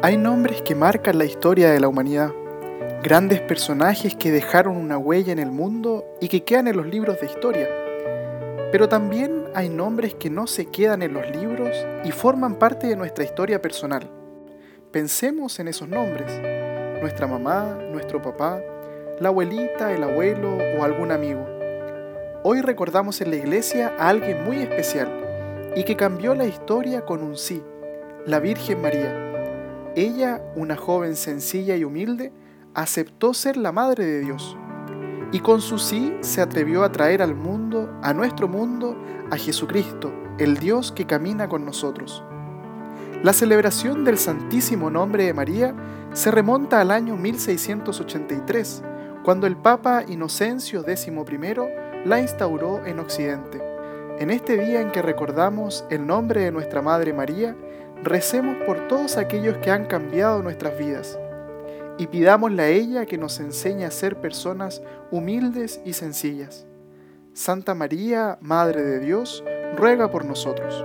Hay nombres que marcan la historia de la humanidad, grandes personajes que dejaron una huella en el mundo y que quedan en los libros de historia. Pero también hay nombres que no se quedan en los libros y forman parte de nuestra historia personal. Pensemos en esos nombres, nuestra mamá, nuestro papá, la abuelita, el abuelo o algún amigo. Hoy recordamos en la iglesia a alguien muy especial y que cambió la historia con un sí, la Virgen María. Ella, una joven sencilla y humilde, aceptó ser la Madre de Dios y con su sí se atrevió a traer al mundo, a nuestro mundo, a Jesucristo, el Dios que camina con nosotros. La celebración del Santísimo Nombre de María se remonta al año 1683, cuando el Papa Inocencio XI la instauró en Occidente. En este día en que recordamos el nombre de nuestra Madre María, recemos por todos aquellos que han cambiado nuestras vidas y pidámosle a ella que nos enseñe a ser personas humildes y sencillas. Santa María, Madre de Dios, ruega por nosotros.